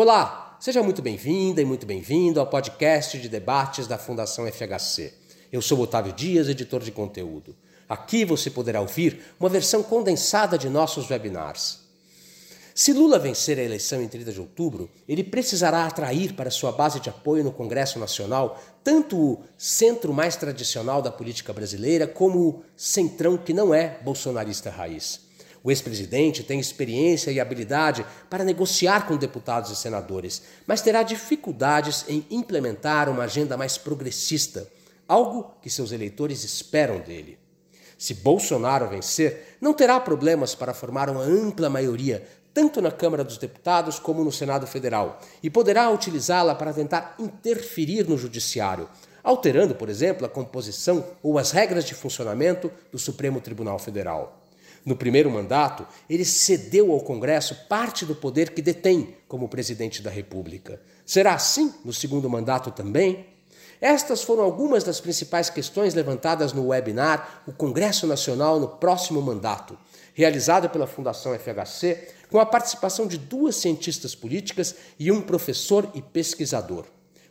Olá, seja muito bem-vinda e muito bem-vindo ao podcast de debates da Fundação FHC. Eu sou Otávio Dias, editor de conteúdo. Aqui você poderá ouvir uma versão condensada de nossos webinars. Se Lula vencer a eleição em 30 de outubro, ele precisará atrair para sua base de apoio no Congresso Nacional tanto o centro mais tradicional da política brasileira como o centrão que não é bolsonarista raiz. O ex-presidente tem experiência e habilidade para negociar com deputados e senadores, mas terá dificuldades em implementar uma agenda mais progressista, algo que seus eleitores esperam dele. Se Bolsonaro vencer, não terá problemas para formar uma ampla maioria, tanto na Câmara dos Deputados como no Senado Federal, e poderá utilizá-la para tentar interferir no Judiciário, alterando, por exemplo, a composição ou as regras de funcionamento do Supremo Tribunal Federal. No primeiro mandato, ele cedeu ao Congresso parte do poder que detém como presidente da República. Será assim no segundo mandato também? Estas foram algumas das principais questões levantadas no webinar O Congresso Nacional no Próximo Mandato, realizado pela Fundação FHC, com a participação de duas cientistas políticas e um professor e pesquisador.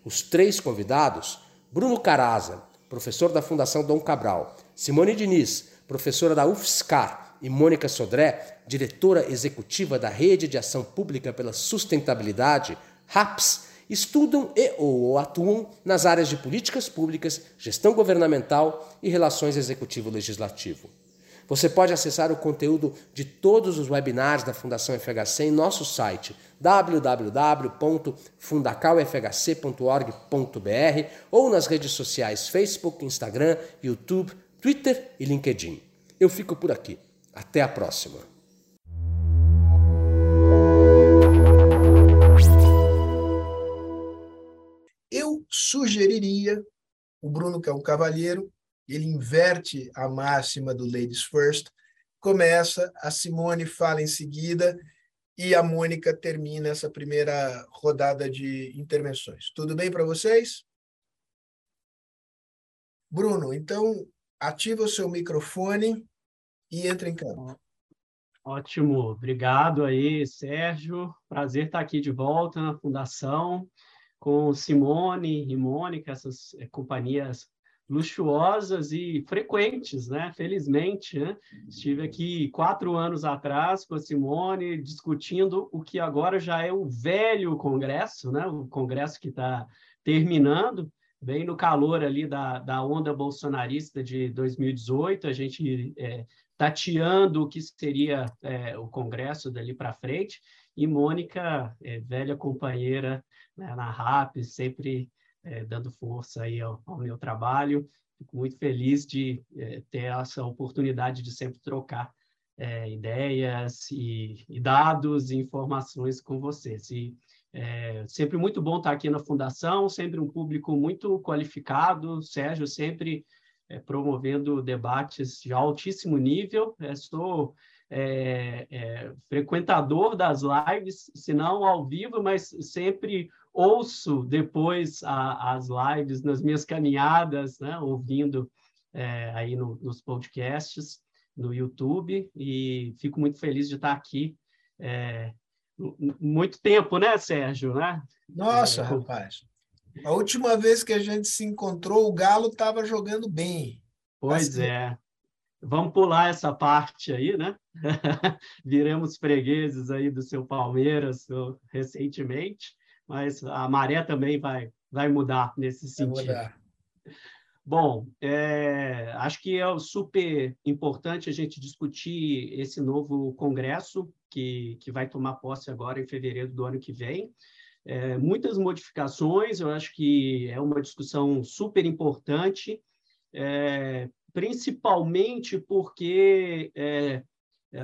Os três convidados, Bruno Caraza, professor da Fundação Dom Cabral, Simone Diniz, professora da UFSCar e Mônica Sodré, diretora executiva da Rede de Ação Pública pela Sustentabilidade, RAPS, estudam e ou atuam nas áreas de políticas públicas, gestão governamental e relações executivo-legislativo. Você pode acessar o conteúdo de todos os webinars da Fundação FHC em nosso site www.fundacalfhc.org.br ou nas redes sociais Facebook, Instagram, YouTube, Twitter e LinkedIn. Eu fico por aqui. Até a próxima! Eu sugeriria, o Bruno, que é um cavalheiro, ele inverte a máxima do Ladies First, começa, a Simone fala em seguida e a Mônica termina essa primeira rodada de intervenções. Tudo bem para vocês? Bruno, então ativa o seu microfone e entra em campo. Ótimo, obrigado aí, Sérgio. Prazer estar aqui de volta na Fundação com Simone e Mônica, essas é, companhias luxuosas e frequentes, né? Felizmente, né? estive aqui quatro anos atrás com a Simone discutindo o que agora já é o velho Congresso, né? O Congresso que está terminando, bem no calor ali da, da onda bolsonarista de 2018, a gente é, tateando o que seria é, o Congresso dali para frente, e Mônica, é, velha companheira né, na RAP, sempre é, dando força aí ao, ao, meu trabalho. Fico muito feliz de é, ter essa oportunidade de sempre trocar é, ideias e, e, dados e informações com vocês. E, é, sempre muito bom estar aqui na Fundação, sempre um público muito qualificado, Sérgio sempre é, promovendo debates de altíssimo nível. É, sou é, é, frequentador das lives, se não ao vivo, mas sempre ouço depois a, as lives nas minhas caminhadas, né, ouvindo é, aí no, nos podcasts, no YouTube, e fico muito feliz de estar aqui. É, muito tempo, né, Sérgio? Né? Nossa, rapaz. A última vez que a gente se encontrou, o Galo estava jogando bem. Pois assim. é. Vamos pular essa parte aí, né? Viremos fregueses aí do seu Palmeiras recentemente, mas a maré também vai, vai mudar nesse sentido. Mudar. Bom, é, acho que é super importante a gente discutir esse novo congresso que, que vai tomar posse agora em fevereiro do ano que vem é, muitas modificações, eu acho que é uma discussão super importante, é, principalmente porque é,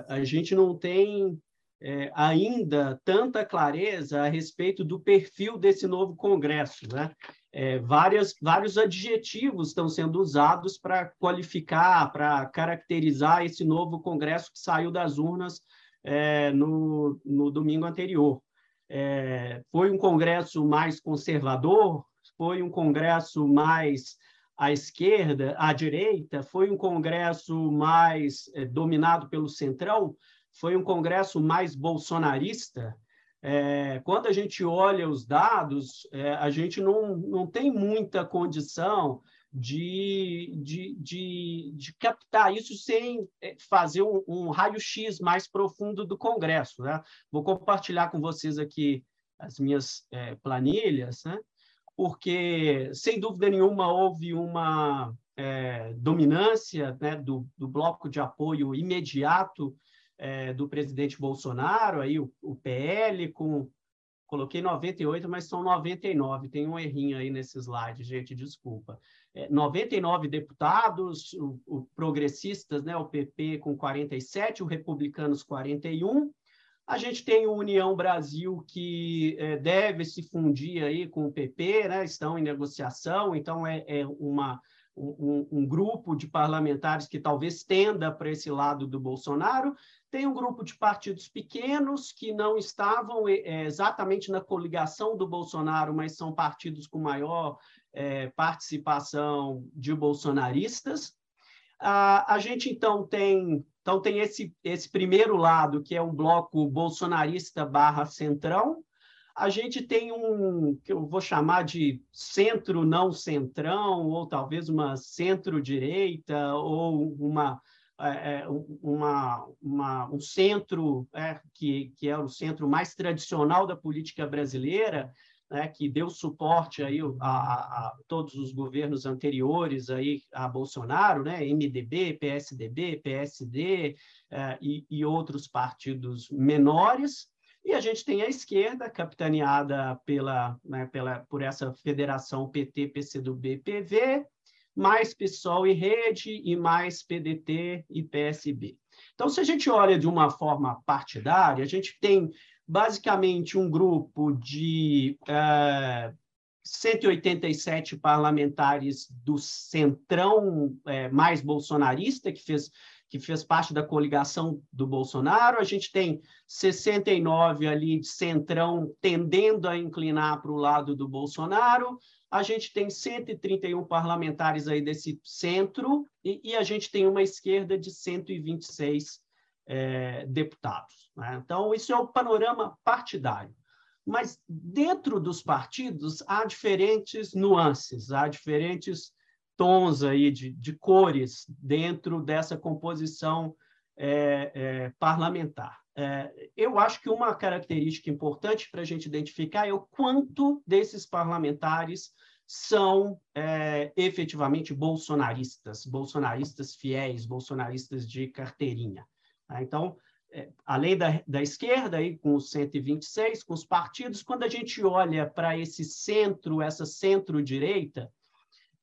a gente não tem é, ainda tanta clareza a respeito do perfil desse novo Congresso. Né? É, várias, vários adjetivos estão sendo usados para qualificar, para caracterizar esse novo Congresso que saiu das urnas é, no, no domingo anterior. É, foi um congresso mais conservador? Foi um congresso mais à esquerda, à direita? Foi um congresso mais é, dominado pelo centrão? Foi um congresso mais bolsonarista? é, quando a gente olha os dados, é, a gente não, não tem muita condição de, de, de, de captar isso sem é, fazer um, um raio-x mais profundo do Congresso. Né? Vou compartilhar com vocês aqui as minhas é, planilhas, né? porque, sem dúvida nenhuma, houve uma é, dominância né, do, do bloco de apoio imediato é, do presidente Bolsonaro, aí o, o, PL com coloquei 98, mas são 99. Tem um errinho aí nesse slide, gente, desculpa. É, 99 deputados, o, o, progressistas, né, o PP com 47, o republicanos 41. A gente tem o União Brasil que é, deve se fundir aí com o PP, né, estão em negociação, então é, é uma um, um, grupo de parlamentares que talvez tenda para esse lado do Bolsonaro, tem um grupo de partidos pequenos que não estavam é, exatamente na coligação do Bolsonaro, mas são partidos com maior é, participação de bolsonaristas. A, a gente, então, tem, então, tem esse, esse primeiro lado, que é um bloco bolsonarista barra centrão, a gente tem um que eu vou chamar de centro não centrão, ou talvez uma centro-direita, ou uma, é, é uma, uma, um centro é, que, que é o centro mais tradicional da política brasileira, né, que deu suporte aí a, a, todos os governos anteriores aí a Bolsonaro, né, MDB, PSDB, PSD é, e, e outros partidos menores, e a gente tem a esquerda, capitaneada pela, né, pela, por essa federação PT, PCdoB, PV, mais PSOL e Rede, e mais PDT e PSB. Então, se a gente olha de uma forma partidária, a gente tem basicamente um grupo de é, 187 parlamentares do centrão é, mais bolsonarista, que fez que fez parte da coligação do Bolsonaro, a gente tem 69 ali de centrão tendendo a inclinar para o lado do Bolsonaro, a gente tem 131 parlamentares aí desse centro e, e a gente tem uma esquerda de 126 é, deputados. Né? Então, isso é o panorama partidário. Mas dentro dos partidos há diferentes nuances, há diferentes tons aí de, de cores dentro dessa composição é, é, parlamentar. É, eu acho que uma característica importante para a gente identificar é o quanto desses parlamentares são é, efetivamente bolsonaristas, bolsonaristas fiéis, bolsonaristas de carteirinha. Tá? Então, é, além da, da esquerda, aí, com os 126, com os partidos, quando a gente olha para esse centro, essa centro-direita,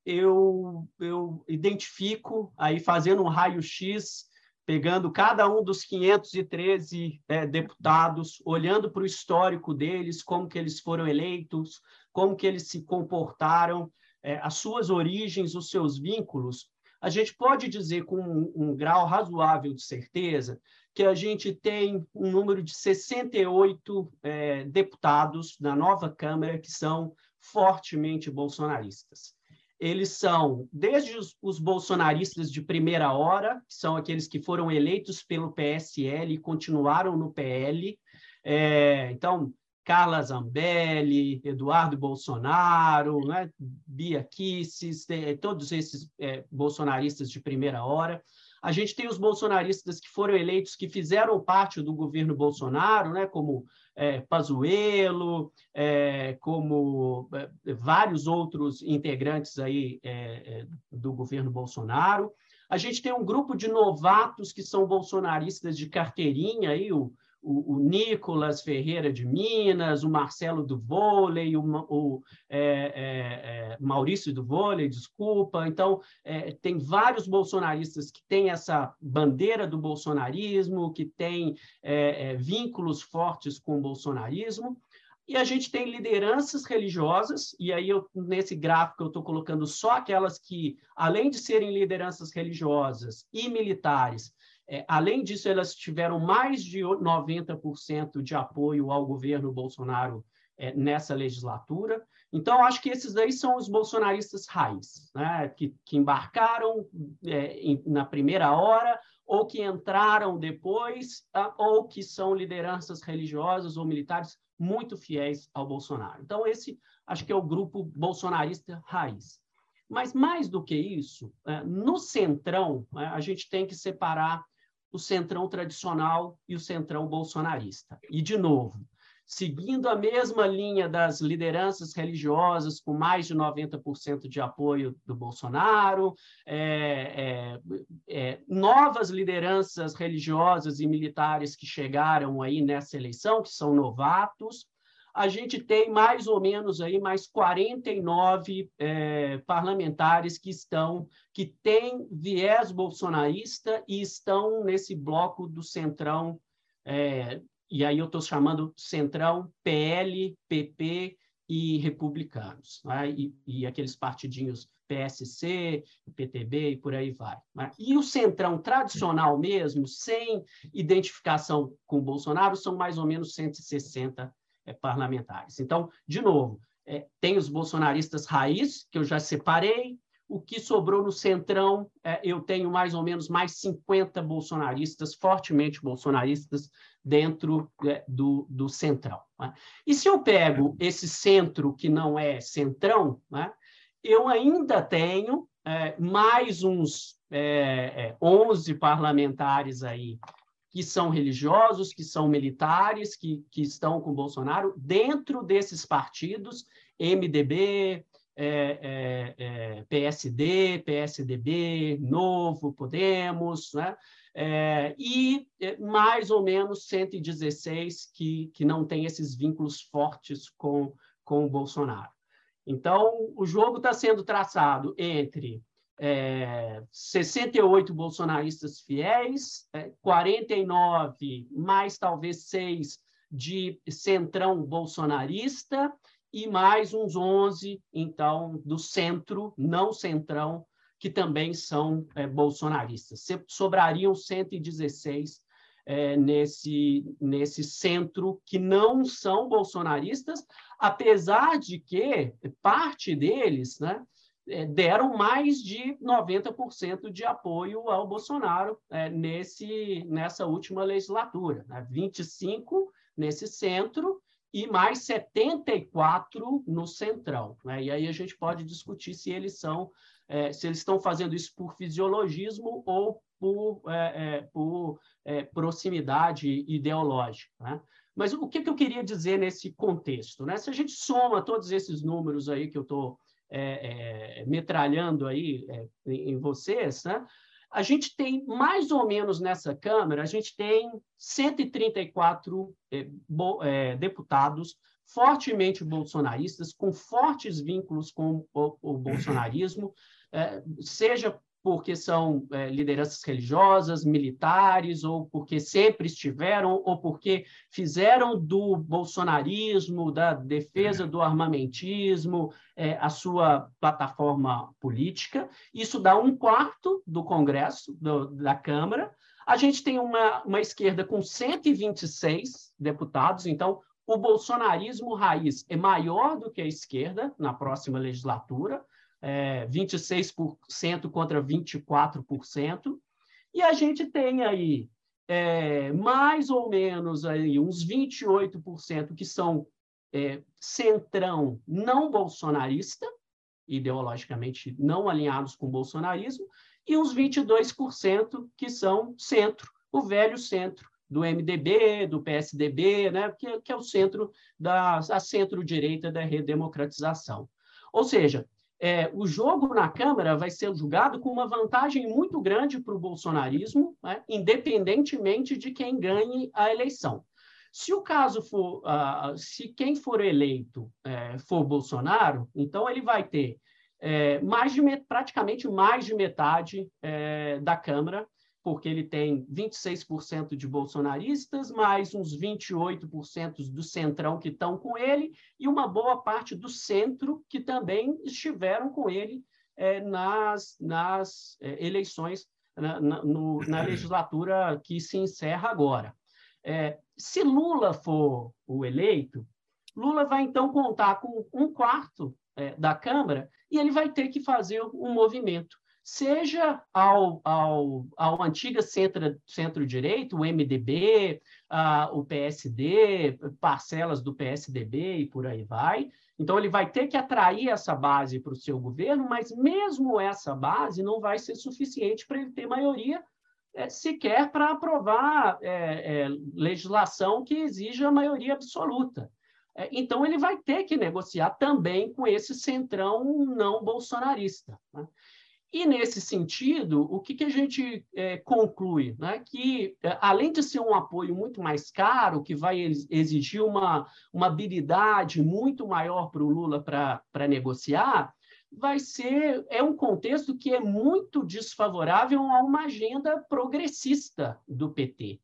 eu, eu identifico, aí fazendo um raio-x, pegando cada um dos 513 é, deputados, olhando para o histórico deles, como que eles foram eleitos, como que eles se comportaram, é, as suas origens, os seus vínculos, a gente pode dizer com um, um grau razoável de certeza que a gente tem um número de 68 é, deputados na nova Câmara que são fortemente bolsonaristas eles são desde os, os, bolsonaristas de primeira hora, que são aqueles que foram eleitos pelo PSL e continuaram no PL. É, então, Carla Zambelli, Eduardo Bolsonaro, né, Bia Kisses, todos esses é, bolsonaristas de primeira hora. A gente tem os bolsonaristas que foram eleitos, que fizeram parte do governo Bolsonaro, né, como é, Pazuello, é, como é, vários outros integrantes aí é, é, do governo Bolsonaro. A gente tem um grupo de novatos que são bolsonaristas de carteirinha, aí, o, o, o Nicolas Ferreira de Minas, o Marcelo do vôlei, o, o é, é, é, Maurício do vôlei, desculpa. Então, é, tem vários bolsonaristas que têm essa bandeira do bolsonarismo, que têm é, vínculos fortes com o bolsonarismo. E a gente tem lideranças religiosas, e aí eu, nesse gráfico eu estou colocando só aquelas que, além de serem lideranças religiosas e militares, é, além disso, elas tiveram mais de 90% de apoio ao governo Bolsonaro é, nessa legislatura. Então, acho que esses aí são os bolsonaristas raiz, né? que, que embarcaram é, em, na primeira hora, ou que entraram depois, tá? ou que são lideranças religiosas ou militares muito fiéis ao Bolsonaro. Então, esse acho que é o grupo bolsonarista raiz. Mas, mais do que isso, é, no centrão, é, a gente tem que separar o centrão tradicional e o centrão bolsonarista. E, de novo, seguindo a mesma linha das lideranças religiosas, com mais de 90% de apoio do Bolsonaro, é, é, é, novas lideranças religiosas e militares que chegaram aí nessa eleição, que são novatos, a gente tem mais ou menos aí mais 49 é, parlamentares que estão que têm viés bolsonarista e estão nesse bloco do centrão é, e aí eu estou chamando Centrão, PL, PP e republicanos, né? e, e, aqueles partidinhos PSC, PTB e por aí vai. Né? E o Centrão tradicional mesmo, sem identificação com o Bolsonaro, são mais ou menos 160 é, parlamentares. Então, de novo, é, tem os bolsonaristas raiz, que eu já separei, o que sobrou no Centrão, é, eu tenho mais ou menos mais 50 bolsonaristas, fortemente bolsonaristas, dentro é, do, do Centrão. Né? E se eu pego esse centro que não é Centrão, né, eu ainda tenho é, mais uns é, 11 é, parlamentares aí que são religiosos, que são militares, que, que estão com Bolsonaro, dentro desses partidos, MDB, é, é, é, PSD, PSDB, Novo, Podemos, né? É, e é, mais ou menos 116 que, que não tem esses vínculos fortes com, com o Bolsonaro. Então, o jogo está sendo traçado entre é, 68 bolsonaristas fiéis, é, 49 mais talvez seis de centrão bolsonarista e mais uns 11, então, do centro, não centrão, que também são é, bolsonaristas. Sobrariam 116 é, nesse, nesse centro que não são bolsonaristas, apesar de que parte deles né, deram mais de 90% de apoio ao Bolsonaro é, nesse, nessa última legislatura. Né? 25 nesse centro e mais 74 no centrão. Né? E aí a gente pode discutir se eles são, é, se eles estão fazendo isso por fisiologismo ou por, é, é, por é, proximidade ideológica. Né? Mas o que, que, eu queria dizer nesse contexto? Né? Se a gente soma todos esses números aí que eu estou é, é, metralhando aí em vocês, né? a gente tem mais ou menos nessa Câmara, a gente tem 134 é, bo, é, deputados fortemente bolsonaristas, com fortes vínculos com o, o bolsonarismo, é, seja porque são é, lideranças religiosas, militares, ou porque sempre estiveram, ou porque fizeram do bolsonarismo, da defesa do armamentismo, é, a sua plataforma política. Isso dá um quarto do Congresso, do, da Câmara. A gente tem uma, uma esquerda com 126 deputados, então o bolsonarismo raiz é maior do que a esquerda na próxima legislatura é, 26% contra 24%, e a gente tem aí é, mais ou menos aí uns 28% que são é, centrão não bolsonarista, ideologicamente não alinhados com o bolsonarismo, e uns 22% que são centro, o velho centro do MDB, do PSDB, né, que, que é o centro da centro-direita da redemocratização. Ou seja, é, o jogo na Câmara vai ser julgado com uma vantagem muito grande para o bolsonarismo, né, independentemente de quem ganhe a eleição. Se o caso for, uh, se quem for eleito uh, for Bolsonaro, então ele vai ter uh, mais de, praticamente mais de metade é, da Câmara porque ele tem 26% de bolsonaristas, mais uns 28% do centrão que estão com ele, e uma boa parte do centro que também estiveram com ele é, nas, nas é, eleições, na, na, no, na, legislatura que se encerra agora. É, se Lula for o eleito, Lula vai então contar com um quarto é, da Câmara e ele vai ter que fazer um movimento seja ao, ao, ao antiga centro-direito, o MDB, uh, o PSD, parcelas do PSDB e por aí vai. Então, ele vai ter que atrair essa base para o seu governo, mas mesmo essa base não vai ser suficiente para ele ter maioria é, sequer para aprovar é, é, legislação que exija maioria absoluta. É, então, ele vai ter que negociar também com esse centrão não bolsonarista. Né? E, nesse sentido, o que, que a gente é, conclui? Né? Que, é, além de ser um apoio muito mais caro, que vai exigir uma, uma habilidade muito maior para o Lula para negociar, vai ser é um contexto que é muito desfavorável a uma agenda progressista do PT.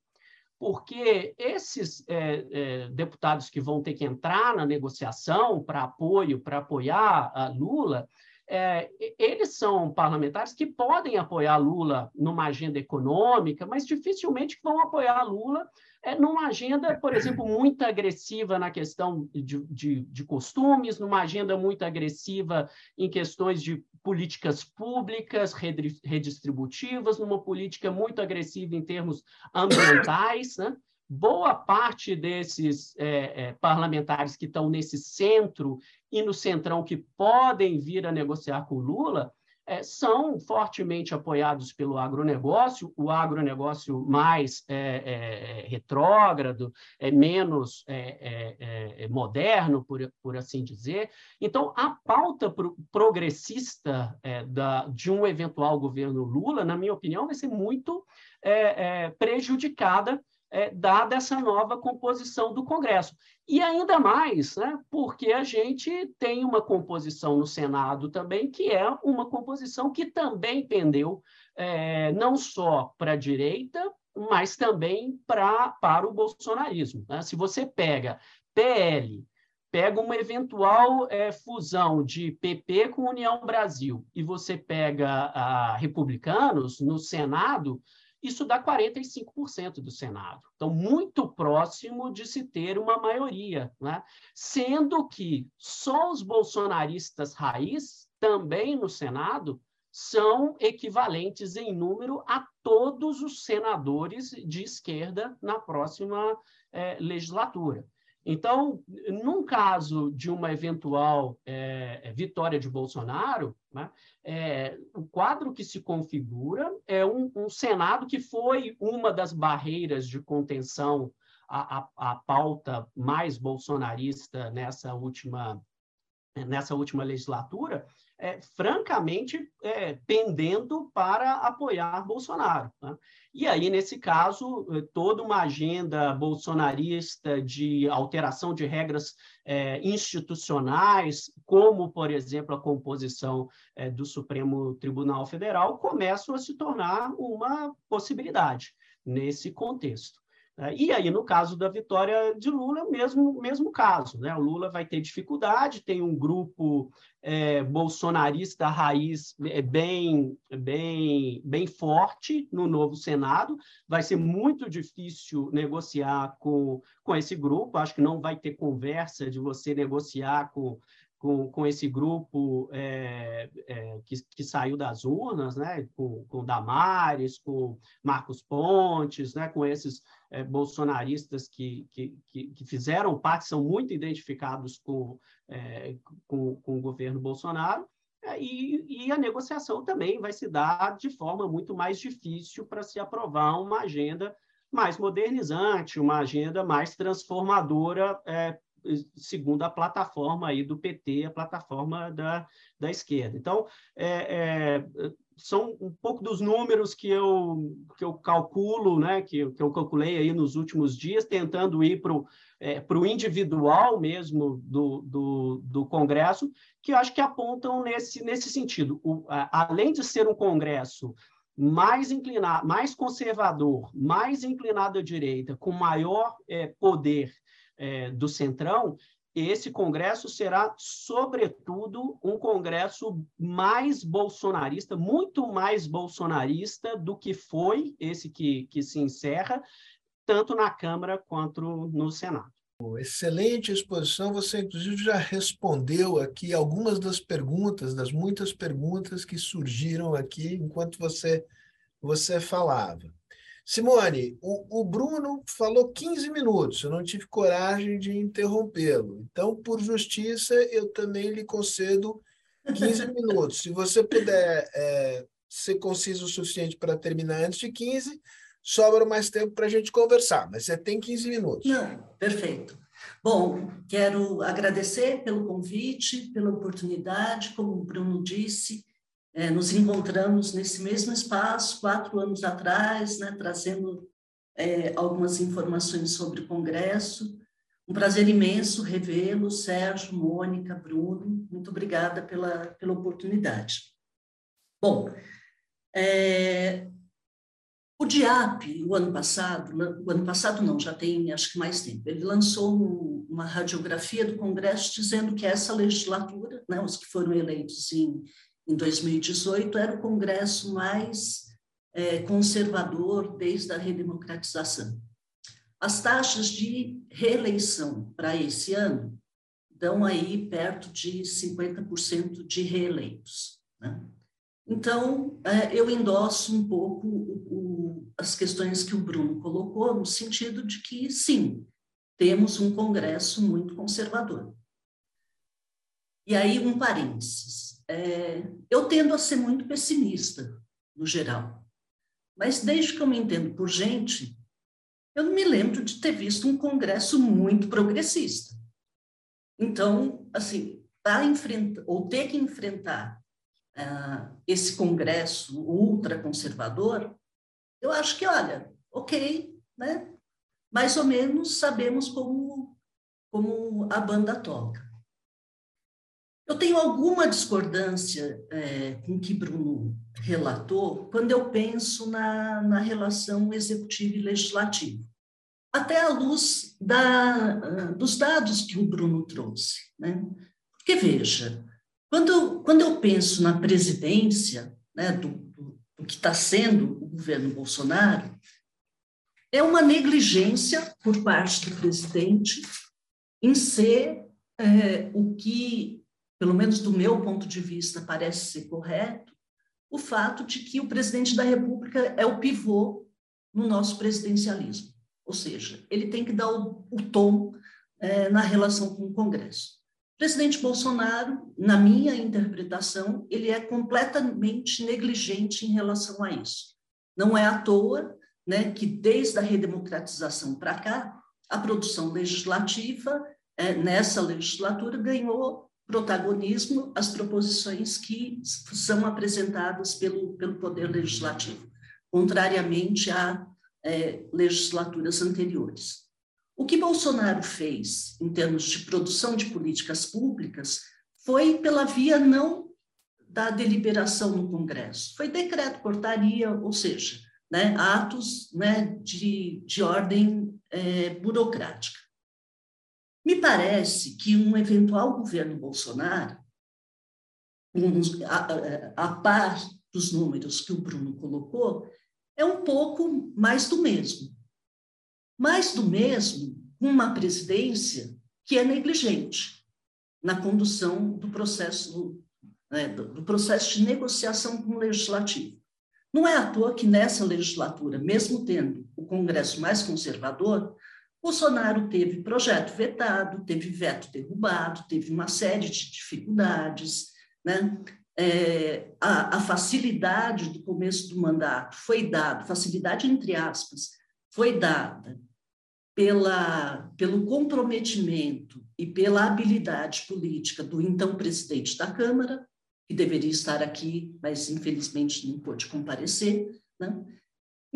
Porque esses é, é, deputados que vão ter que entrar na negociação para apoio, para apoiar a Lula, é, eles são parlamentares que podem apoiar Lula numa agenda econômica, mas dificilmente vão apoiar Lula é, numa agenda, por exemplo, muito agressiva na questão de, de, de costumes, numa agenda muito agressiva em questões de políticas públicas redistributivas, numa política muito agressiva em termos ambientais, né? Boa parte desses é, é, parlamentares que estão nesse centro e no centrão que podem vir a negociar com Lula é, são fortemente apoiados pelo agronegócio, o agronegócio mais é, é, retrógrado, é menos é, é, moderno, por, por assim dizer. Então, a pauta pro, progressista da, de um eventual governo Lula, na minha opinião, vai ser muito prejudicada é, dada essa nova composição do Congresso. E ainda mais, né, porque a gente tem uma composição no Senado também, que é uma composição que também pendeu é, não só para a direita, mas também pra, para o bolsonarismo. Né? Se você pega PL, pega uma eventual é, fusão de PP com União Brasil e você pega a, republicanos no Senado, isso dá 45% do Senado. Então, muito próximo de se ter uma maioria, né? sendo que só os bolsonaristas raiz, também no Senado, são equivalentes em número a todos os senadores de esquerda na próxima é, legislatura. Então, num caso de uma eventual é, vitória de Bolsonaro, né, é, o quadro que se configura é um, um, Senado que foi uma das barreiras de contenção à, à, à pauta mais bolsonarista nessa última, nessa última legislatura, é, francamente é, pendendo para apoiar Bolsonaro. Né? E aí, nesse caso, eh, toda uma agenda bolsonarista de alteração de regras é, institucionais, como, por exemplo, a composição é, do Supremo Tribunal Federal, começam a se tornar uma possibilidade nesse contexto. Né? E aí, no caso da vitória de Lula, o mesmo, mesmo caso. Né? O Lula vai ter dificuldade, tem um grupo é, bolsonarista raiz é, bem, bem, bem forte no novo Senado. Vai ser muito difícil negociar com, com esse grupo. Acho que não vai ter conversa de você negociar com com, com esse grupo é, é, que, que saiu das urnas, né? com, com Damares, com Marcos Pontes, né? com esses é, bolsonaristas que, que, que, fizeram parte, são muito identificados com, é, com, com o governo Bolsonaro, é, e, e, a negociação também vai se dar de forma muito mais difícil para se aprovar uma agenda mais modernizante, uma agenda mais transformadora é, segundo a plataforma aí do PT, a plataforma da, da esquerda. Então, é, é, são um pouco dos números que eu, que eu calculo, né, que, que eu calculei aí nos últimos dias, tentando ir para o é, individual mesmo do, do, do Congresso, que eu acho que apontam nesse, nesse sentido. O, a, além de ser um Congresso mais inclinado, mais conservador, mais inclinado à direita, com maior é, poder é, do Centrão, esse Congresso será, sobretudo, um Congresso mais bolsonarista, muito mais bolsonarista do que foi esse que, que se encerra, tanto na Câmara quanto no Senado. Excelente exposição. Você, inclusive, já respondeu aqui algumas das perguntas, das muitas perguntas que surgiram aqui enquanto você, você falava. Simone, o, o Bruno falou 15 minutos, eu não tive coragem de interrompê-lo. Então, por justiça, eu também lhe concedo 15 minutos. Se você puder é, ser conciso o suficiente para terminar antes de 15, sobra mais tempo para a gente conversar, mas você tem 15 minutos. Não, perfeito. Bom, quero agradecer pelo convite, pela oportunidade, como o Bruno disse, é, nos encontramos nesse mesmo espaço quatro anos atrás, né, trazendo é, algumas informações sobre o Congresso. Um prazer imenso revê-lo, Sérgio, Mônica, Bruno. Muito obrigada pela, pela oportunidade. Bom, é, o DIAP, o ano passado, o ano passado não, já tem acho que mais tempo, ele lançou uma radiografia do Congresso dizendo que essa legislatura, né, os que foram eleitos em, em 2018, era o Congresso mais é, conservador desde a redemocratização. As taxas de reeleição para esse ano dão aí perto de 50% de reeleitos. Né? Então, é, eu endosso um pouco o, as questões que o Bruno colocou, no sentido de que, sim, temos um Congresso muito conservador. E aí, um parênteses. É, eu tendo a ser muito pessimista, no geral. Mas desde que eu me entendo por gente, eu não me lembro de ter visto um Congresso muito progressista. Então, assim, para enfrentar, ou ter que enfrentar uh, esse Congresso ultraconservador, eu acho que, olha, ok, né? mais ou menos sabemos como, como a banda toca. Eu tenho alguma discordância é, com o que Bruno relatou quando eu penso na, na relação executivo e legislativo, até à luz da, dos dados que o Bruno trouxe. Né? Porque, veja, quando, quando eu penso na presidência né, do, do, do que está sendo o governo Bolsonaro, é uma negligência por parte do presidente em ser é, o que, pelo menos do meu ponto de vista, parece ser correto, o fato de que o presidente da República é o pivô no nosso presidencialismo. Ou seja, ele tem que dar o, o tom é, na relação com o Congresso. O presidente Bolsonaro, na minha interpretação, ele é completamente negligente em relação a isso. Não é à toa né, que, desde a redemocratização para cá, a produção legislativa, é, nessa legislatura, ganhou protagonismo as proposições que são apresentadas pelo, pelo Poder Legislativo, contrariamente a é, legislaturas anteriores. O que Bolsonaro fez em termos de produção de políticas públicas foi pela via não da deliberação no Congresso, foi decreto, portaria, ou seja, né, atos né, de, de ordem é, burocrática. Me parece que um eventual governo Bolsonaro, a, a par dos números que o Bruno colocou, é um pouco mais do mesmo mais do mesmo uma presidência que é negligente na condução do processo, né, do processo de negociação com o legislativo. Não é à toa que nessa legislatura, mesmo tendo o Congresso mais conservador, Bolsonaro teve projeto vetado, teve veto derrubado, teve uma série de dificuldades, né? É, a, a facilidade do começo do mandato foi dada, facilidade entre aspas, foi dada pela, pelo comprometimento e pela habilidade política do então presidente da Câmara, que deveria estar aqui, mas infelizmente não pôde comparecer. Né?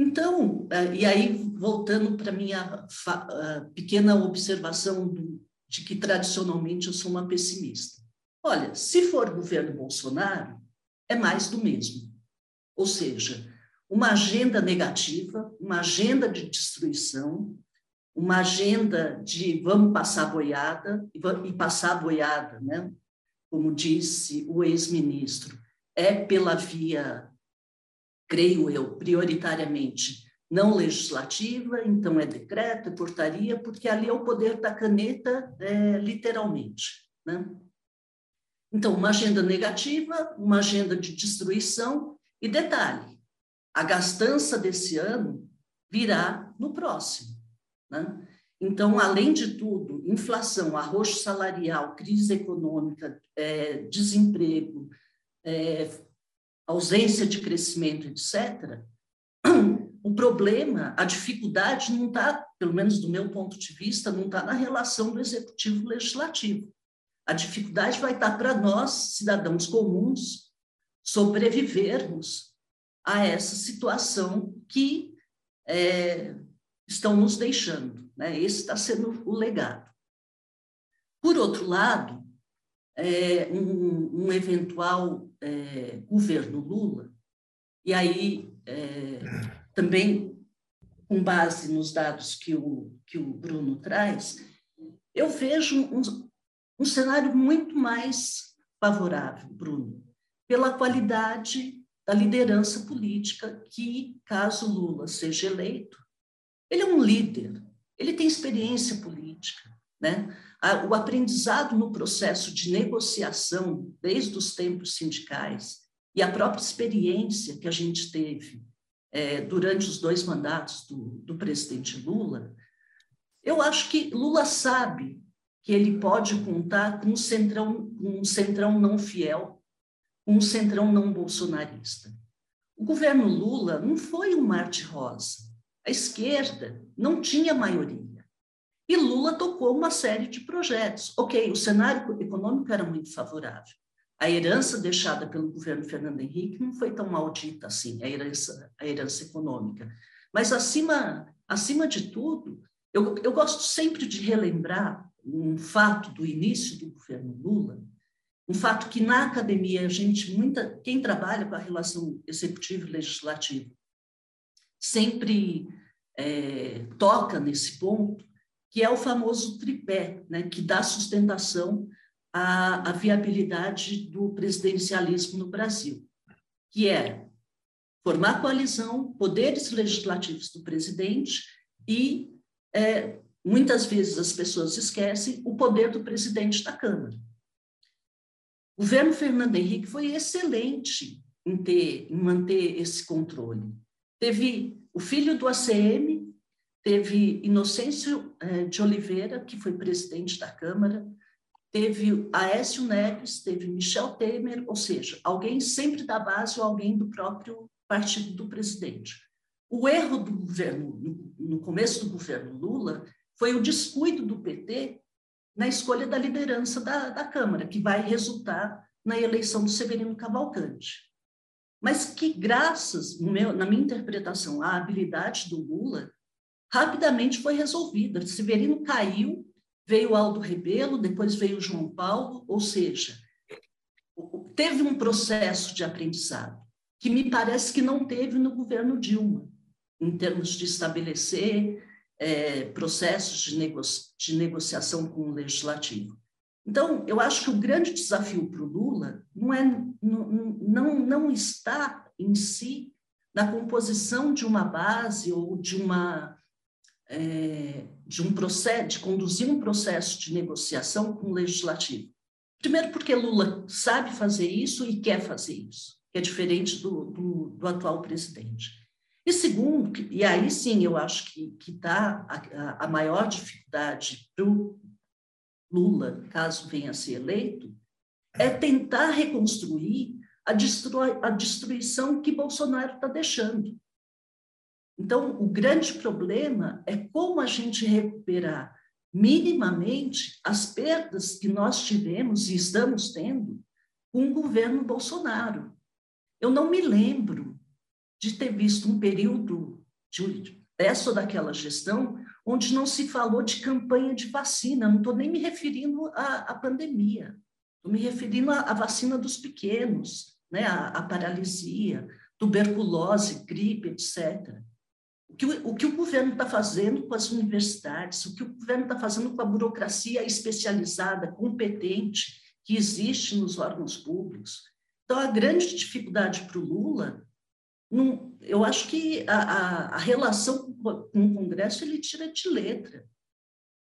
Então, eh, e aí, voltando para minha pequena observação de que tradicionalmente eu sou uma pessimista. Olha, se for governo Bolsonaro, é mais do mesmo. Ou seja, uma agenda negativa, uma agenda de destruição, uma agenda de vamos passar boiada e passar boiada, né? Como disse o ex-ministro, é pela via, creio eu, prioritariamente não legislativa, então é decreto, é portaria, porque ali é o poder da caneta, é, literalmente. Né? Então, uma agenda negativa, uma agenda de destruição, e detalhe, a gastança desse ano virá no próximo. Né? Então, além de tudo, inflação, arroxo salarial, crise econômica, é, desemprego, é, ausência de crescimento, etc., o problema, a dificuldade não está, pelo menos do meu ponto de vista, não está na relação do executivo legislativo. A dificuldade vai estar para nós, cidadãos comuns, sobrevivermos a essa situação que é, estão nos deixando. Né? Esse está sendo o legado. Por outro lado, é, um, um, eventual é, governo Lula, e aí é, também com base nos dados que o, que o Bruno traz, eu vejo um, um cenário muito mais favorável, Bruno, pela qualidade da liderança política que, caso Lula seja eleito, ele é um líder, ele tem experiência política, né? O aprendizado no processo de negociação, desde os tempos sindicais, e a própria experiência que a gente teve é, durante os dois mandatos do, do presidente Lula, eu acho que Lula sabe que ele pode contar com um centrão, um centrão não fiel, um centrão não bolsonarista. O governo Lula não foi um mar de rosa. A esquerda não tinha maioria. E Lula tocou uma série de projetos. Ok, o cenário econômico era muito favorável. A herança deixada pelo governo Fernando Henrique não foi tão maldita assim, a herança, a herança econômica. Mas, acima, acima de tudo, eu, eu gosto sempre de relembrar um fato do início do governo Lula, um fato que na academia a gente muita quem trabalha com a relação executivo e legislativo sempre é, toca nesse ponto, que é o famoso tripé, né, que dá sustentação à, à viabilidade do presidencialismo no Brasil, que é formar coalizão, poderes legislativos do presidente e é, Muitas vezes as pessoas esquecem o poder do presidente da Câmara. O governo Fernando Henrique foi excelente em, ter, em manter esse controle. Teve o filho do ACM, teve Inocêncio eh, de Oliveira, que foi presidente da Câmara, teve Aécio Neves, teve Michel Temer, ou seja, alguém sempre da base ou alguém do próprio partido do presidente. O erro do governo, no começo do governo Lula, foi o descuido do PT na escolha da liderança da, da Câmara, que vai resultar na eleição do Severino Cavalcante. Mas que, graças, meu, na minha interpretação, à habilidade do Lula, rapidamente foi resolvida. Severino caiu, veio Aldo Rebelo, depois veio João Paulo, ou seja, teve um processo de aprendizado que me parece que não teve no governo Dilma, em termos de estabelecer é, processos de, nego de negociação com o legislativo. Então, eu acho que o grande desafio para o Lula não, é, não, não, não está em si na composição de uma base ou de uma é, de um processo, de conduzir um processo de negociação com o legislativo. Primeiro, porque Lula sabe fazer isso e quer fazer isso, que é diferente do, do, do atual presidente. E segundo, e aí sim eu acho que está a, a, maior dificuldade para o Lula, caso venha a ser eleito, é tentar reconstruir a, destru, a destruição que Bolsonaro está deixando. Então, o grande problema é como a gente recuperar minimamente as perdas que nós tivemos e estamos tendo com o governo Bolsonaro. Eu não me lembro de ter visto um período de, dessa ou daquela gestão onde não se falou de campanha de vacina. Não estou nem me referindo à, à pandemia, estou me referindo à, à, vacina dos pequenos, né? à, à paralisia, tuberculose, gripe, etc. O que o, o, que o governo está fazendo com as universidades, o que o governo está fazendo com a burocracia especializada, competente, que existe nos órgãos públicos. Então, a grande dificuldade para o Lula não, eu acho que a, a, a, relação com o Congresso ele tira de letra.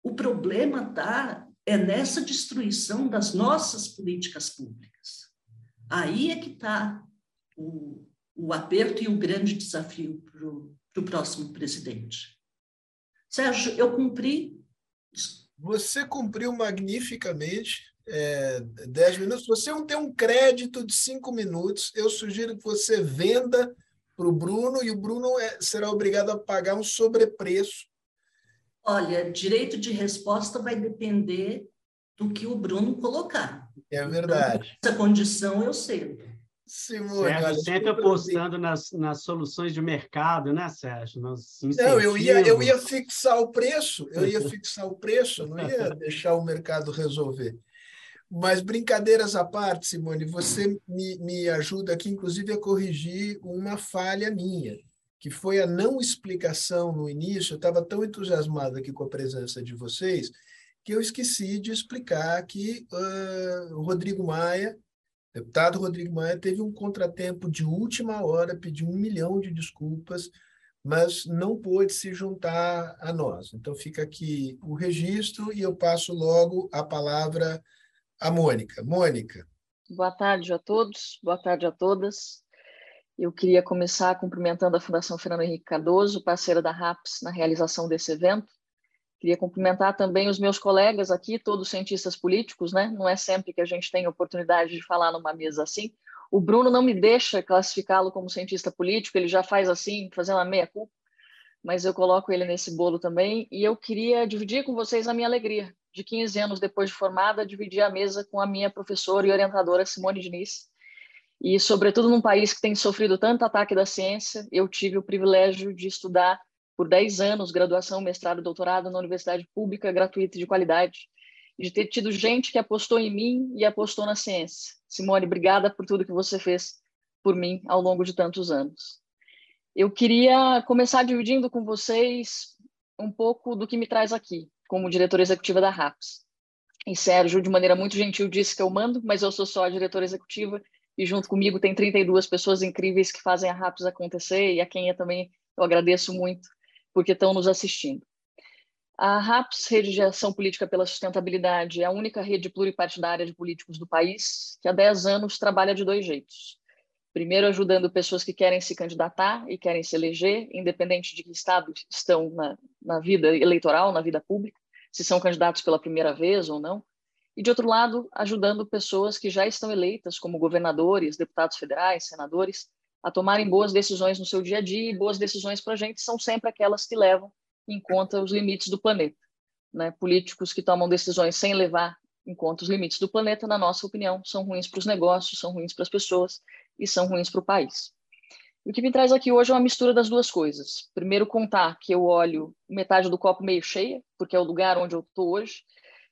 O problema tá é nessa destruição das nossas políticas públicas. Aí é que está o, o aperto e o grande desafio para o próximo presidente. Sérgio, eu cumpri. Você cumpriu magnificamente é, 10 minutos. Você não tem um crédito de cinco minutos. Eu sugiro que você venda para o Bruno e o Bruno é, será obrigado a pagar um sobrepreço. Olha, direito de resposta vai depender do que o Bruno colocar. É verdade. Então, essa condição eu sei. Simone, Sérgio, olha, sempre apostando nas, nas soluções de mercado, né, Sérgio? Nos não, eu ia, eu ia fixar o preço, eu ia fixar o preço, não ia deixar o mercado resolver. Mas brincadeiras à parte, Simone, você me, me ajuda aqui, inclusive, a corrigir uma falha minha, que foi a não explicação no início. Eu estava tão entusiasmado aqui com a presença de vocês que eu esqueci de explicar que uh, o Rodrigo Maia, deputado Rodrigo Maia, teve um contratempo de última hora, pediu um milhão de desculpas, mas não pôde se juntar a nós. Então fica aqui o registro e eu passo logo a palavra a Mônica. Mônica. Boa tarde a todos, boa tarde a todas. Eu queria começar cumprimentando a Fundação Fernando Henrique Cardoso, parceira da RAPS, na realização desse evento. Queria cumprimentar também os meus colegas aqui, todos cientistas políticos, né? Não é sempre que a gente tem oportunidade de falar numa mesa assim. O Bruno não me deixa classificá-lo como cientista político, ele já faz assim, fazendo a meia-culpa, mas eu coloco ele nesse bolo também. E eu queria dividir com vocês a minha alegria de 15 anos depois de formada, dividi a mesa com a minha professora e orientadora Simone Diniz. E, sobretudo, num país que tem sofrido tanto ataque da ciência, eu tive o privilégio de estudar por 10 anos graduação, mestrado doutorado na universidade pública, gratuita e de qualidade, e de ter tido gente que apostou em mim e apostou na ciência. Simone, obrigada por tudo que você fez por mim ao longo de tantos anos. Eu queria começar dividindo com vocês um pouco do que me traz aqui como diretora executiva da RAPS. E Sérgio, de maneira muito gentil, disse que eu mando, mas eu sou só a diretora executiva e junto comigo tem 32 pessoas incríveis que fazem a RAPS acontecer e a quem eu também eu agradeço muito porque estão nos assistindo. A RAPS, Rede de Ação Política pela Sustentabilidade, é a única rede pluripartidária de políticos do país que há 10 anos trabalha de dois jeitos. Primeiro, ajudando pessoas que querem se candidatar e querem se eleger, independente de que estado estão na, na vida eleitoral, na vida pública, se são candidatos pela primeira vez ou não. E, de outro lado, ajudando pessoas que já estão eleitas, como governadores, deputados federais, senadores, a tomarem boas decisões no seu dia a dia. E boas decisões para a gente são sempre aquelas que levam em conta os limites do planeta. Né? Políticos que tomam decisões sem levar em conta os limites do planeta, na nossa opinião, são ruins para os negócios, são ruins para as pessoas e são ruins para o país. O que me traz aqui hoje é uma mistura das duas coisas. Primeiro, contar que eu olho metade do copo meio cheia, porque é o lugar onde eu estou hoje,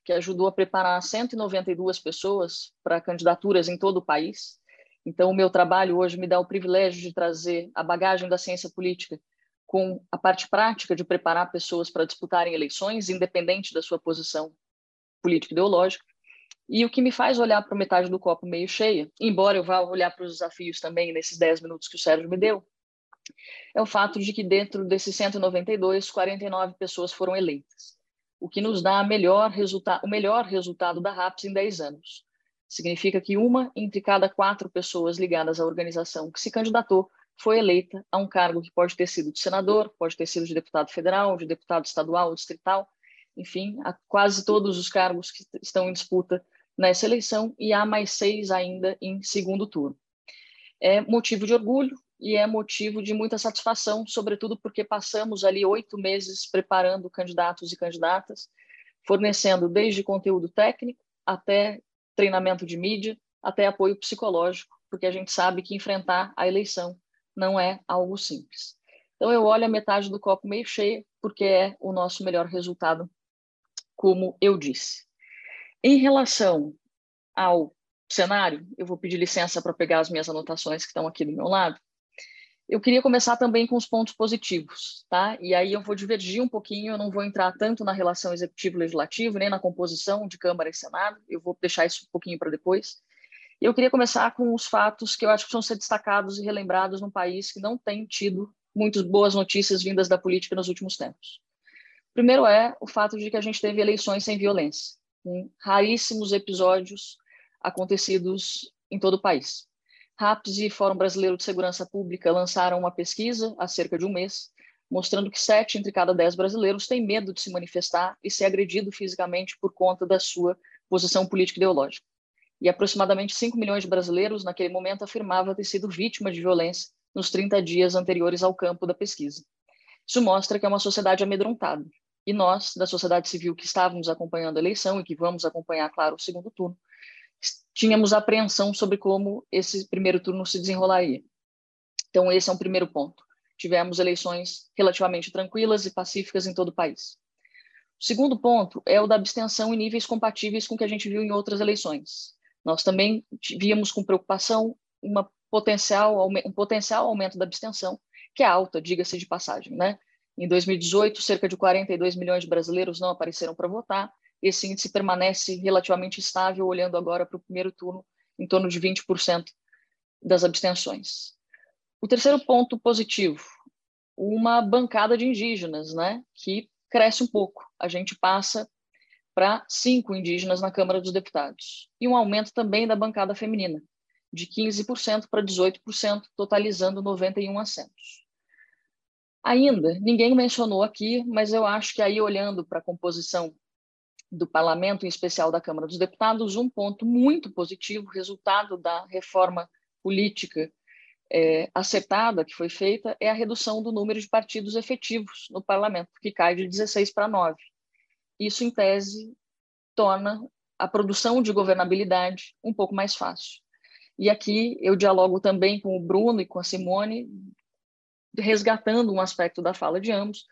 que ajudou a preparar 192 pessoas para candidaturas em todo o país. Então, o meu trabalho hoje me dá o privilégio de trazer a bagagem da ciência política com a parte prática de preparar pessoas para disputarem eleições, independente da sua posição político-ideológica. E o que me faz olhar para metade do copo meio cheia, embora eu vá olhar para os desafios também nesses 10 minutos que o Sérgio me deu, é o fato de que dentro desses 192, 49 pessoas foram eleitas, o que nos dá melhor o melhor resultado da RAPS em 10 anos. Significa que uma entre cada quatro pessoas ligadas à organização que se candidatou foi eleita a um cargo que pode ter sido de senador, pode ter sido de deputado federal, de deputado estadual distrital, enfim, a quase todos os cargos que estão em disputa nessa eleição e há mais seis ainda em segundo turno. É motivo de orgulho e é motivo de muita satisfação, sobretudo porque passamos ali oito meses preparando candidatos e candidatas, fornecendo desde conteúdo técnico até treinamento de mídia, até apoio psicológico, porque a gente sabe que enfrentar a eleição não é algo simples. Então eu olho a metade do copo meio cheio, porque é o nosso melhor resultado, como eu disse. Em relação ao cenário, eu vou pedir licença para pegar as minhas anotações que estão aqui do meu lado. Eu queria começar também com os pontos positivos, tá? E aí eu vou divergir um pouquinho, eu não vou entrar tanto na relação executivo-legislativo, nem na composição de Câmara e Senado, eu vou deixar isso um pouquinho para depois. Eu queria começar com os fatos que eu acho que precisam ser destacados e relembrados num país que não tem tido muitas boas notícias vindas da política nos últimos tempos. Primeiro é o fato de que a gente teve eleições sem violência, com raríssimos episódios acontecidos em todo o país. RAPS e Fórum Brasileiro de Segurança Pública lançaram uma pesquisa há cerca de um mês, mostrando que sete entre cada dez brasileiros têm medo de se manifestar e ser agredido fisicamente por conta da sua posição política ideológica. E aproximadamente 5 milhões de brasileiros, naquele momento, afirmavam ter sido vítima de violência nos 30 dias anteriores ao campo da pesquisa. Isso mostra que é uma sociedade amedrontada. E nós, da sociedade civil que estávamos acompanhando a eleição e que vamos acompanhar, claro, o segundo turno, tínhamos apreensão sobre como esse primeiro turno se desenrolaria. Então, esse é um primeiro ponto. Tivemos eleições relativamente tranquilas e pacíficas em todo o país. O segundo ponto é o da abstenção em níveis compatíveis com o que a gente viu em outras eleições. Nós também víamos com preocupação uma potencial, um potencial aumento da abstenção, que é alta, diga-se de passagem. Né? Em 2018, cerca de 42 milhões de brasileiros não apareceram para votar, esse índice permanece relativamente estável, olhando agora para o primeiro turno, em torno de 20% das abstenções. O terceiro ponto positivo, uma bancada de indígenas, né, que cresce um pouco. A gente passa para cinco indígenas na Câmara dos Deputados. E um aumento também da bancada feminina, de 15% para 18%, totalizando 91 assentos. Ainda, ninguém mencionou aqui, mas eu acho que aí, olhando para a composição do parlamento, em especial da Câmara dos Deputados, um ponto muito positivo, resultado da reforma política é, acertada que foi feita, é a redução do número de partidos efetivos no parlamento, que cai de 16 para 9. Isso, em tese, torna a produção de governabilidade um pouco mais fácil. E aqui eu dialogo também com o Bruno e com a Simone, resgatando um aspecto da fala de ambos,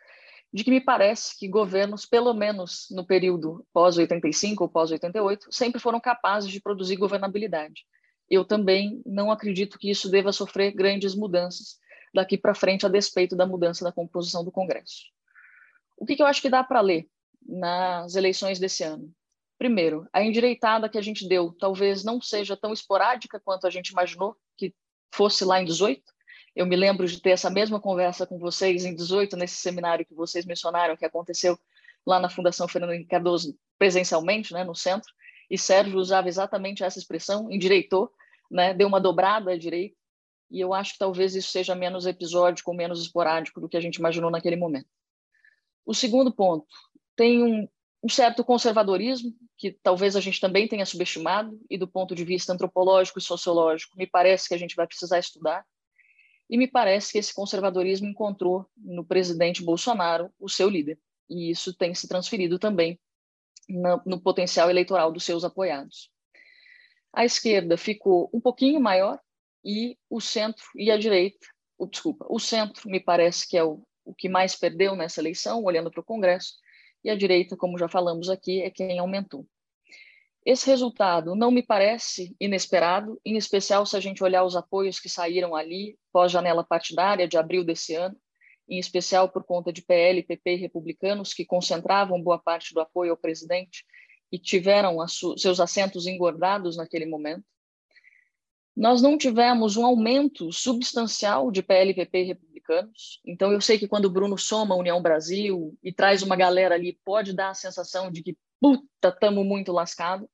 de que me parece que governos, pelo menos no período pós-85 ou pós-88, sempre foram capazes de produzir governabilidade. Eu também não acredito que isso deva sofrer grandes mudanças daqui para frente, a despeito da mudança da composição do Congresso. O que, que eu acho que dá para ler nas eleições desse ano? Primeiro, a endireitada que a gente deu talvez não seja tão esporádica quanto a gente imaginou que fosse lá em 18, eu me lembro de ter essa mesma conversa com vocês em 18, nesse seminário que vocês mencionaram, que aconteceu lá na Fundação Fernando Henrique Cardoso, presencialmente, né, no centro, e Sérgio usava exatamente essa expressão, endireitou, né, deu uma dobrada à direita, e eu acho que talvez isso seja menos episódico, menos esporádico do que a gente imaginou naquele momento. O segundo ponto, tem um, um certo conservadorismo, que talvez a gente também tenha subestimado, e do ponto de vista antropológico e sociológico, me parece que a gente vai precisar estudar, e me parece que esse conservadorismo encontrou no presidente Bolsonaro o seu líder. E isso tem se transferido também no, potencial eleitoral dos seus apoiados. A esquerda ficou um pouquinho maior e o centro e a direita, o, desculpa, o centro me parece que é o, o que mais perdeu nessa eleição, olhando para o Congresso, e a direita, como já falamos aqui, é quem aumentou. Esse resultado não me parece inesperado, em especial se a gente olhar os apoios que saíram ali pós-janela partidária de abril desse ano, em especial por conta de PL, PP e republicanos que concentravam boa parte do apoio ao presidente e tiveram seus assentos engordados naquele momento. Nós não tivemos um aumento substancial de PL, PP e republicanos. Então, eu sei que quando o Bruno soma a União Brasil e traz uma galera ali, pode dar a sensação de que puta, estamos muito lascado.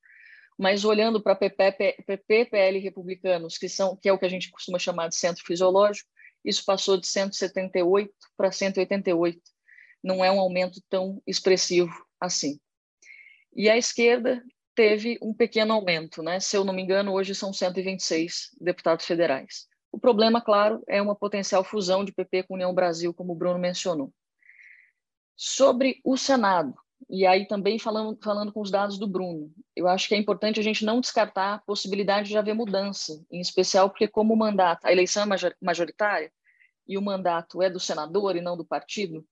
Mas olhando para PP, PP, PL republicanos, que são que é o que a gente costuma chamar de centro fisiológico, isso passou de 178 para 188. Não é um aumento tão expressivo assim. E a esquerda teve um pequeno aumento, né? Se eu não me engano, hoje são 126 deputados federais. O problema, claro, é uma potencial fusão de PP com União Brasil, como o Bruno mencionou. Sobre o Senado, e aí também falando, falando com os dados do Bruno, eu acho que é importante a gente não descartar a possibilidade de haver mudança, em especial porque como o mandato, a eleição é majoritária e o mandato é do senador e não do partido,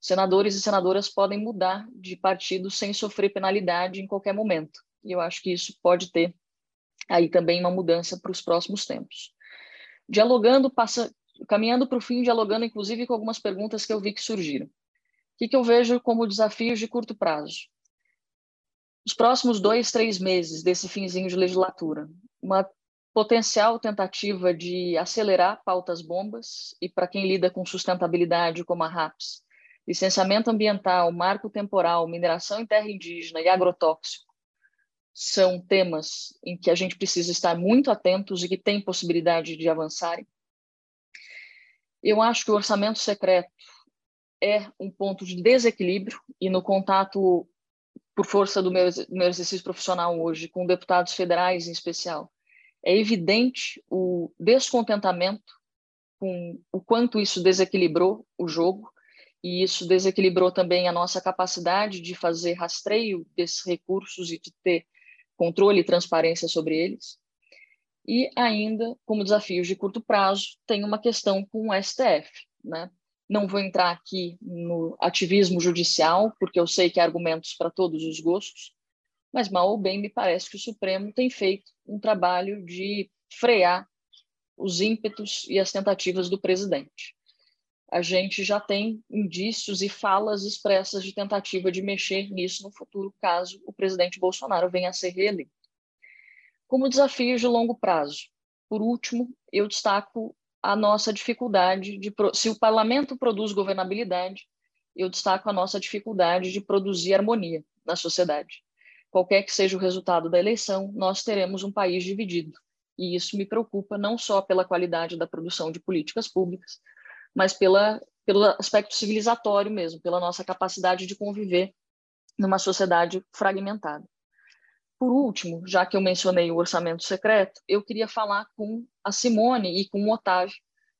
senadores e senadoras podem mudar de partido sem sofrer penalidade em qualquer momento. E eu acho que isso pode ter aí também uma mudança para os próximos tempos. Dialogando, passa, caminhando para o fim, dialogando inclusive com algumas perguntas que eu vi que surgiram que, que eu vejo como desafios de curto prazo? Os próximos dois, três meses desse finzinho de legislatura, uma potencial tentativa de acelerar pautas bombas e para quem lida com sustentabilidade como a RAPS, licenciamento ambiental, marco temporal, mineração em terra indígena e agrotóxico são temas em que a gente precisa estar muito atentos e que tem possibilidade de avançarem. Eu acho que o orçamento secreto é um ponto de desequilíbrio e no contato por força do meu, exercício profissional hoje com deputados federais em especial, é evidente o descontentamento com o quanto isso desequilibrou o jogo e isso desequilibrou também a nossa capacidade de fazer rastreio desses recursos e de ter controle e transparência sobre eles. E ainda, como desafios de curto prazo, tem uma questão com o STF. Né? Não vou entrar aqui no ativismo judicial, porque eu sei que há argumentos para todos os gostos, mas mal ou bem me parece que o Supremo tem feito um trabalho de frear os ímpetos e as tentativas do presidente a gente já tem indícios e falas expressas de tentativa de mexer nisso no futuro, caso o presidente Bolsonaro venha a ser reeleito. Como desafios de longo prazo, por último, eu destaco a nossa dificuldade de se o parlamento produz governabilidade, eu destaco a nossa dificuldade de produzir harmonia na sociedade. Qualquer que seja o resultado da eleição, nós teremos um país dividido. E isso me preocupa não só pela qualidade da produção de políticas públicas, mas pela, pelo aspecto civilizatório mesmo, pela nossa capacidade de conviver numa sociedade fragmentada. Por último, já que eu mencionei o orçamento secreto, eu queria falar com a Simone e com o Otávio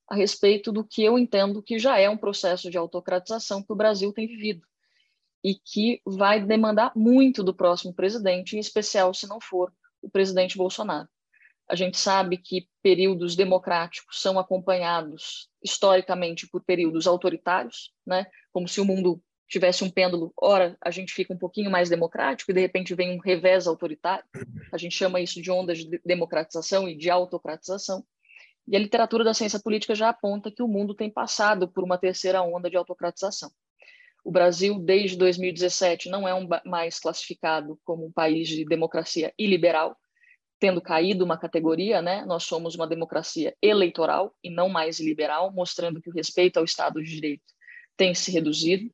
a respeito do que eu entendo que já é um processo de autocratização que o Brasil tem vivido e que vai demandar muito do próximo presidente, em especial se não for o presidente Bolsonaro. A gente sabe que períodos democráticos são acompanhados historicamente por períodos autoritários, né? Como se o mundo tivesse um pêndulo, ora a gente fica um pouquinho mais democrático e de repente vem um revés autoritário. A gente chama isso de ondas de democratização e de autocratização. E a literatura da ciência política já aponta que o mundo tem passado por uma terceira onda de autocratização. O Brasil, desde 2017, não é um mais classificado como um país de democracia iliberal, tendo caído uma categoria, né? Nós somos uma democracia eleitoral e não mais liberal, mostrando que o respeito ao Estado de Direito tem se reduzido.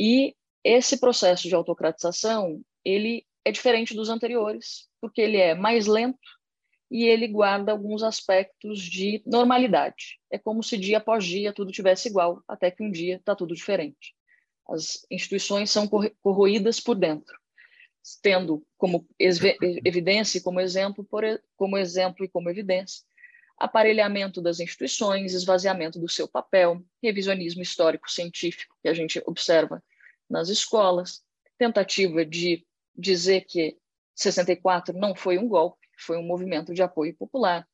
E esse processo de autocratização, ele é diferente dos anteriores, porque ele é mais lento e ele guarda alguns aspectos de normalidade. É como se dia após dia tudo tivesse igual, até que um dia está tudo diferente. As instituições são corroídas por dentro tendo como evidência como exemplo, por, como exemplo e como evidência, aparelhamento das instituições, esvaziamento do seu papel, revisionismo histórico científico que a gente observa nas escolas, tentativa de dizer que 64 não foi um golpe, foi um movimento de apoio popular,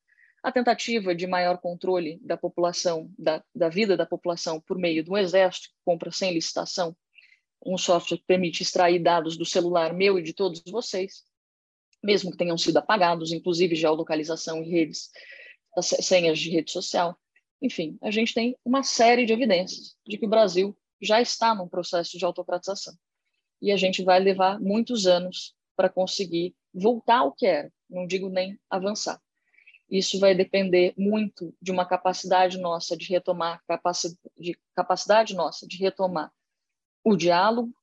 a tentativa de maior controle da população, da, da vida da população por meio de um exército que compra sem licitação. Um software que permite extrair dados do celular meu e de todos vocês, mesmo que tenham sido apagados, inclusive geolocalização e redes, senhas de rede social. Enfim, a gente tem uma série de evidências de que o Brasil já está num processo de autocratização. E a gente vai levar muitos anos para conseguir voltar ao que era, não digo nem avançar. Isso vai depender muito de uma capacidade nossa de retomar, de, capacidade nossa de retomar o diálogo,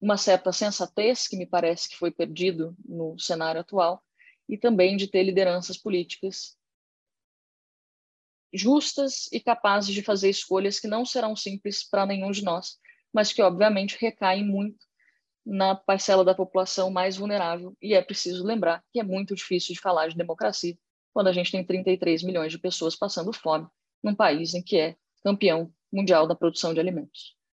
uma certa sensatez, que me parece que foi perdido no cenário atual, e também de ter lideranças políticas justas e capazes de fazer escolhas que não serão simples para nenhum de nós, mas que, obviamente, recaem muito na parcela da população mais vulnerável. E é preciso lembrar que é muito difícil de falar de democracia quando a gente tem 33 milhões de pessoas passando fome num país em que é campeão mundial da produção de alimentos.